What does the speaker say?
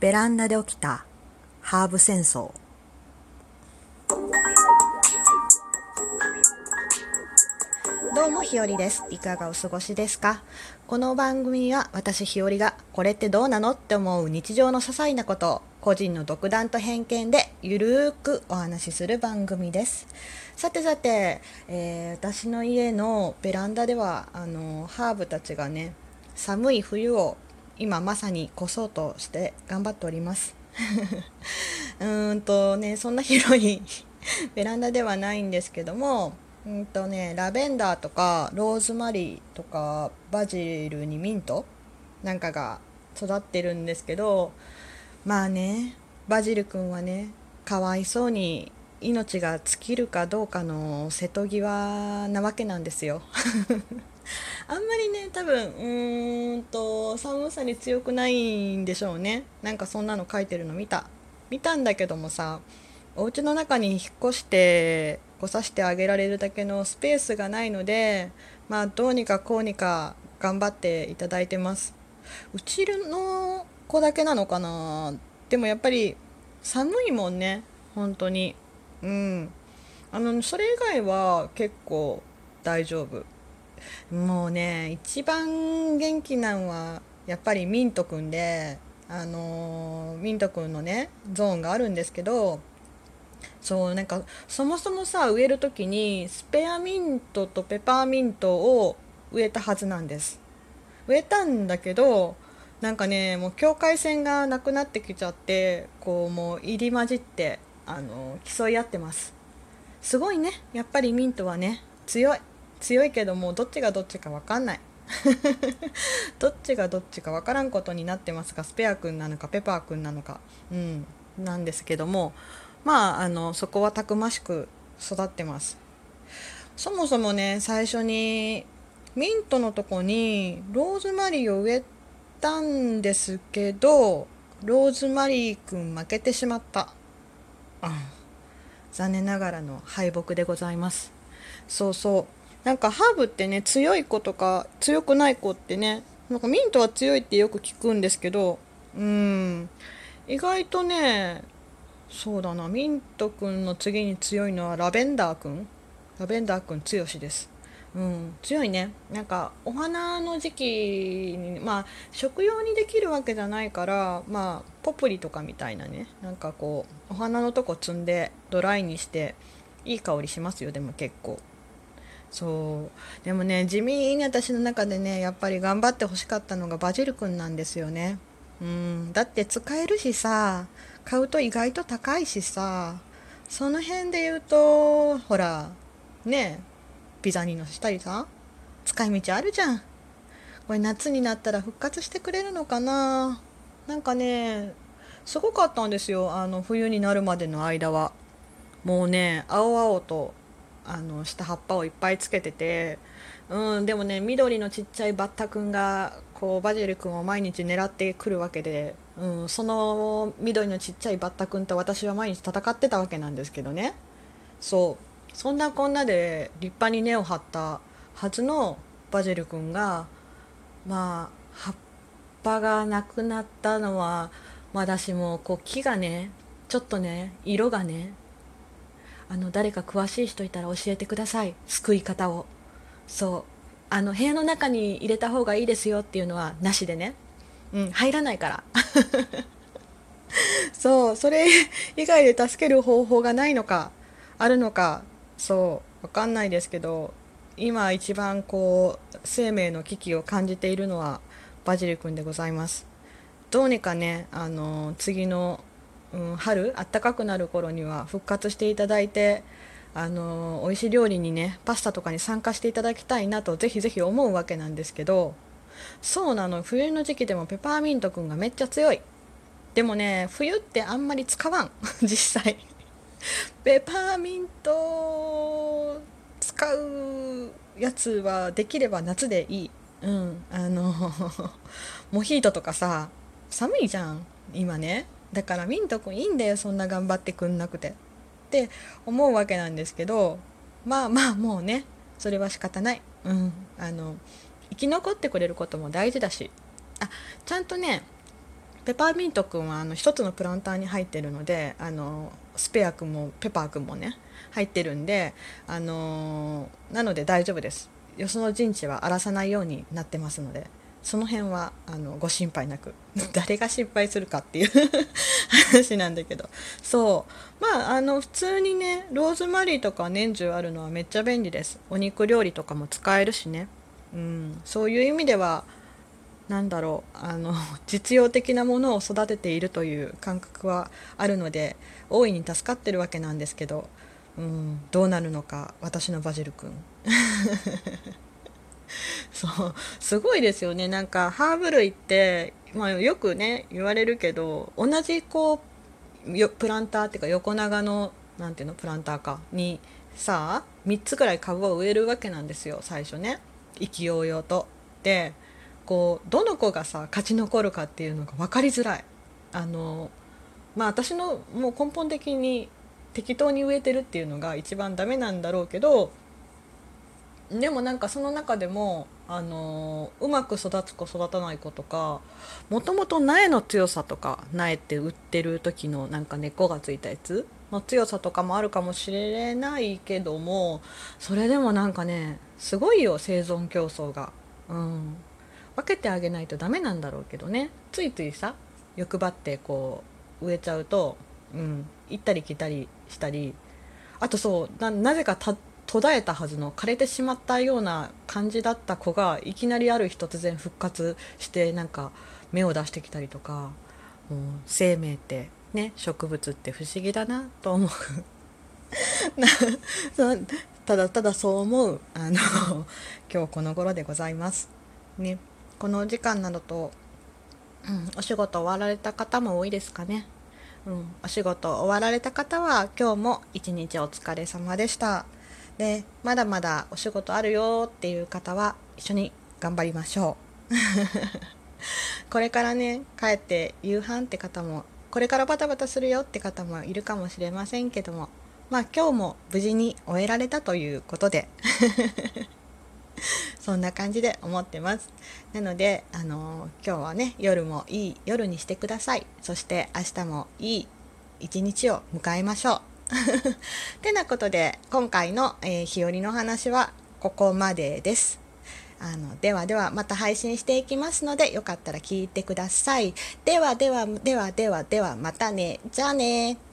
ベランダで起きたハーブ戦争。どうもひよりです。いかがお過ごしですか？この番組は私ひよりがこれってどうなのって思う日常の些細なことを個人の独断と偏見でゆるーくお話しする番組です。さてさて、えー、私の家のベランダではあのハーブたちがね寒い冬を今まさに越そうとして頑張っております。うーんとねそんな広い ベランダではないんですけどもうんとねラベンダーとかローズマリーとかバジルにミントなんかが育ってるんですけどまあねバジル君はねかわいそうに命が尽きるかどうかの瀬戸際なわけなんですよ。あんまりね多分うーんと寒さに強くないんでしょうね。なんかそんなの書いてるの見た。見たんだけどもさお家の中に引っ越して来させてあげられるだけのスペースがないのでまあどうにかこうにか頑張っていただいてます。うちの子だけなのかな？でもやっぱり寒いもんね本当に。うん。あのそれ以外は結構大丈夫。もうね一番元気なんはやっぱりミントくんであの、ミントくんのねゾーンがあるんですけどそうなんかそもそもさ植える時にスペアミントとペパーミントを植えたはずなんです。植えたんだけどなんかねもう境界線がなくなってきちゃってこうもう入り混じってあの競い合ってます。すごいね。やっぱりミントはね強い。強いけどもどっちがどっちか分かんない。どっちがどっちか分 からんことになってますがスペア君なのかペパー君なのか。うん。なんですけどもまああのそこはたくましく育ってます。そもそもね最初にミントのとこにローズマリーを植えたんですけどローズマリー君負けてしまった。残念ながらの敗北でございます。そうそう。なんかハーブってね強い子とか強くない子ってねなんかミントは強いってよく聞くんですけどうん。意外とねそうだな。ミントくんの次に強いのはラベンダーくんラベンダーくん強しです。うん強いね。なんかお花の時期にまあ食用にできるわけじゃないからまあポプリとかみたいなね。なんかこうお花のとこ摘んでドライにしていい香りしますよでも結構。そう。でもね地味に私の中でねやっぱり頑張ってほしかったのがバジル君なんですよね。うん。だって使えるしさ買うと意外と高いしさその辺で言うとほらねえピザにのしたりさ使い道あるじゃん。これ夏になったら復活してくれるのかな？なんかねすごかったんですよ。あの冬になるまでの間は。もうね青々とあのした葉っぱをいっぱいつけてて、うん、でもね緑のちっちゃいバッタくんがこうバジル君を毎日狙ってくるわけで、うん、その緑のちっちゃいバッタくんと私は毎日戦ってたわけなんですけどね。そう。そんなこんなで立派に根を張ったはずのバジェル君がまあ葉っぱがなくなったのはまだしもこう木がねちょっとね色がねあの誰か詳しい人いたら教えてください。救い方を。そう。あの部屋の中に入れた方がいいですよっていうのはなしでね。うん入らないから。そう。それ以外で助ける方法がないのかあるのかそう分かんないですけど今一番こう生命の危機を感じているのはバジル君でございます。どうにかねあの次のうん、春あったかくなる頃には復活していただいてあの美味しい料理にねパスタとかに参加していただきたいなとぜひぜひ思うわけなんですけどそうなの冬の時期でもペパーミントくんがめっちゃ強い。でもね冬ってあんまり使わん。実際。ペパーミント使うやつはできれば夏でいい。うんあの モヒートとかさ寒いじゃん今ね。だからミント君いいんだよそんな頑張ってくんなくて。って思うわけなんですけどまあまあもうねそれは仕方ない。うんあの生き残ってくれることも大事だし。あちゃんとねペパーミントくんはあの一つのプランターに入ってるのであのスペアくんもペパーくんもね入ってるんであのなので大丈夫です。よその陣地は荒らさないようになってますのでその辺はあのご心配なく 誰が心配するかっていう 話なんだけど。そう。まああの普通にねローズマリーとか年中あるのはめっちゃ便利です。お肉料理とかも使えるしね、うん、そういう意味では何だろうあの 実用的なものを育てているという感覚はあるので大いに助かってるわけなんですけど、うん、どうなるのか私のバジル君。そうすごいですよね。なんかハーブ類って、まあ、よくね言われるけど同じこうプランターっていうか横長のなんていうのプランターかにさあ3つくらい株を植えるわけなんですよ最初ね。意気揚々と。でこうどの子がさ勝ち残るかっていうのが分かりづらい。あのまあ私のもう根本的に適当に植えてるっていうのが一番ダメなんだろうけどでもなんかその中でもあのうまく育つ子育たない子とかもともと苗の強さとか苗って売ってる時のなんか根っこがついたやつの強さとかもあるかもしれないけどもそれでもなんかねすごいよ生存競争が。うん分けてあげないとダメなんだろうけどね。ついついさ欲張ってこう植えちゃうと、うん、行ったり来たりしたり。あとそうなぜか途絶えたはずの枯れてしまったような感じだった子がいきなりある日突然復活してなんか芽を出してきたりとか。もう生命ってね植物って不思議だなと思う。ただただそう思うあの 今日この頃でございます。ね、この時間などと、うん、お仕事終わられた方も多いですかね。うん、お仕事終わられた方は今日も一日お疲れ様でした。でまだまだお仕事あるよっていう方は一緒に頑張りましょう これからね帰って夕飯って方もこれからバタバタするよって方もいるかもしれませんけどもまあ今日も無事に終えられたということでそんな感じで思ってますなのであの今日はね夜もいい夜にしてくださいそして明日もいい一日を迎えましょう てなことで今回の、えー、日和の話はここまでです。あのではではまた配信していきますのでよかったら聞いてください。ではではではではではまたね。じゃあね。